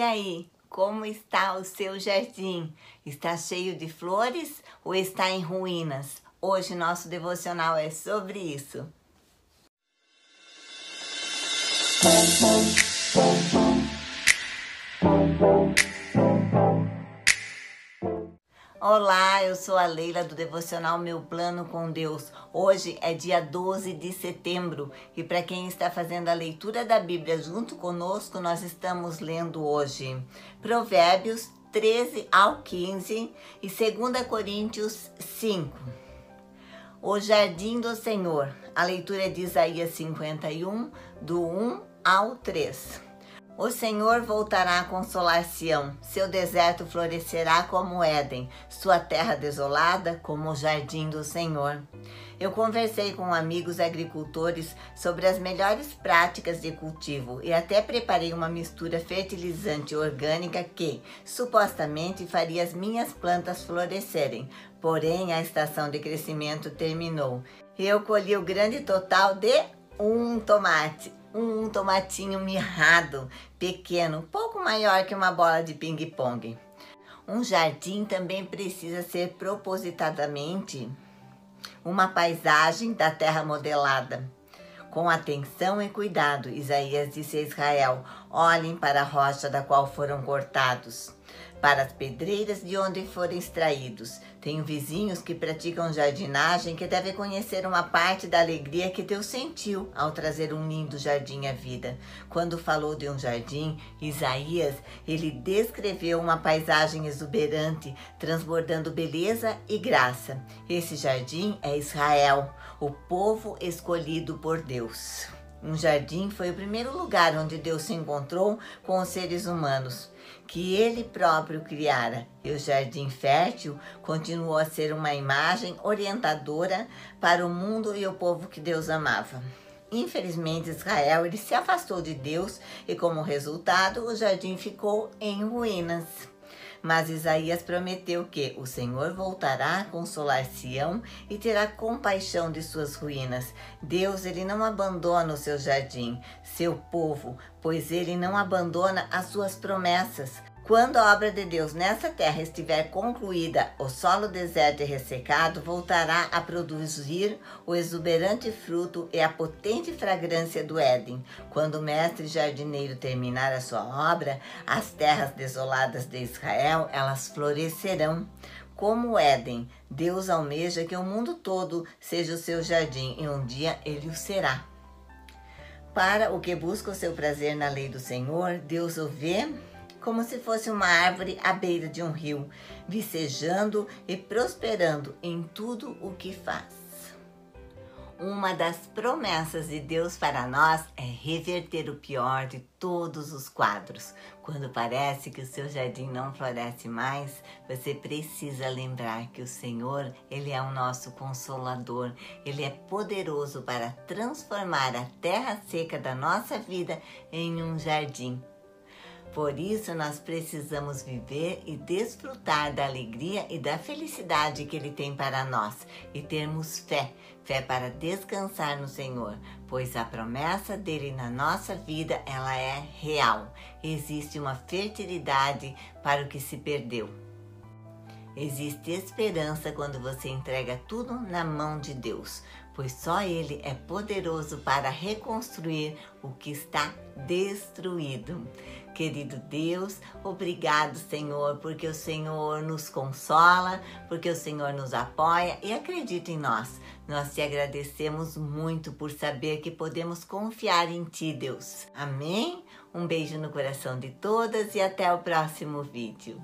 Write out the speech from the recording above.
E aí, como está o seu jardim? Está cheio de flores ou está em ruínas? Hoje nosso devocional é sobre isso. Olá, eu sou a Leila do Devocional Meu Plano com Deus. Hoje é dia 12 de setembro e para quem está fazendo a leitura da Bíblia junto conosco, nós estamos lendo hoje Provérbios 13 ao 15 e 2 Coríntios 5. O Jardim do Senhor. A leitura é de Isaías 51, do 1 ao 3. O Senhor voltará a consolar Sião, seu deserto florescerá como Éden, sua terra desolada como o jardim do Senhor. Eu conversei com amigos agricultores sobre as melhores práticas de cultivo e até preparei uma mistura fertilizante orgânica que, supostamente, faria as minhas plantas florescerem. Porém, a estação de crescimento terminou eu colhi o grande total de um tomate um tomatinho mirrado, pequeno, pouco maior que uma bola de ping-pong. Um jardim também precisa ser propositadamente uma paisagem da terra modelada. Com atenção e cuidado, Isaías disse a Israel: olhem para a rocha da qual foram cortados para as pedreiras de onde forem extraídos. Tenho vizinhos que praticam jardinagem que devem conhecer uma parte da alegria que Deus sentiu ao trazer um lindo jardim à vida. Quando falou de um jardim, Isaías, ele descreveu uma paisagem exuberante, transbordando beleza e graça. Esse jardim é Israel, o povo escolhido por Deus. Um jardim foi o primeiro lugar onde Deus se encontrou com os seres humanos, que ele próprio criara. E o jardim fértil continuou a ser uma imagem orientadora para o mundo e o povo que Deus amava. Infelizmente, Israel ele se afastou de Deus e, como resultado, o jardim ficou em ruínas. Mas Isaías prometeu que o Senhor voltará a consolar Sião e terá compaixão de suas ruínas. Deus, ele não abandona o seu jardim, seu povo, pois ele não abandona as suas promessas. Quando a obra de Deus nessa terra estiver concluída, o solo deserto e ressecado voltará a produzir o exuberante fruto e a potente fragrância do Éden. Quando o mestre jardineiro terminar a sua obra, as terras desoladas de Israel, elas florescerão. Como o Éden, Deus almeja que o mundo todo seja o seu jardim e um dia ele o será. Para o que busca o seu prazer na lei do Senhor, Deus o vê como se fosse uma árvore à beira de um rio, vicejando e prosperando em tudo o que faz. Uma das promessas de Deus para nós é reverter o pior de todos os quadros. Quando parece que o seu jardim não floresce mais, você precisa lembrar que o Senhor, ele é o nosso consolador. Ele é poderoso para transformar a terra seca da nossa vida em um jardim por isso, nós precisamos viver e desfrutar da alegria e da felicidade que Ele tem para nós e termos fé, fé para descansar no Senhor, pois a promessa dele na nossa vida ela é real. Existe uma fertilidade para o que se perdeu. Existe esperança quando você entrega tudo na mão de Deus, pois só Ele é poderoso para reconstruir o que está destruído. Querido Deus, obrigado, Senhor, porque o Senhor nos consola, porque o Senhor nos apoia e acredita em nós. Nós te agradecemos muito por saber que podemos confiar em Ti, Deus. Amém? Um beijo no coração de todas e até o próximo vídeo.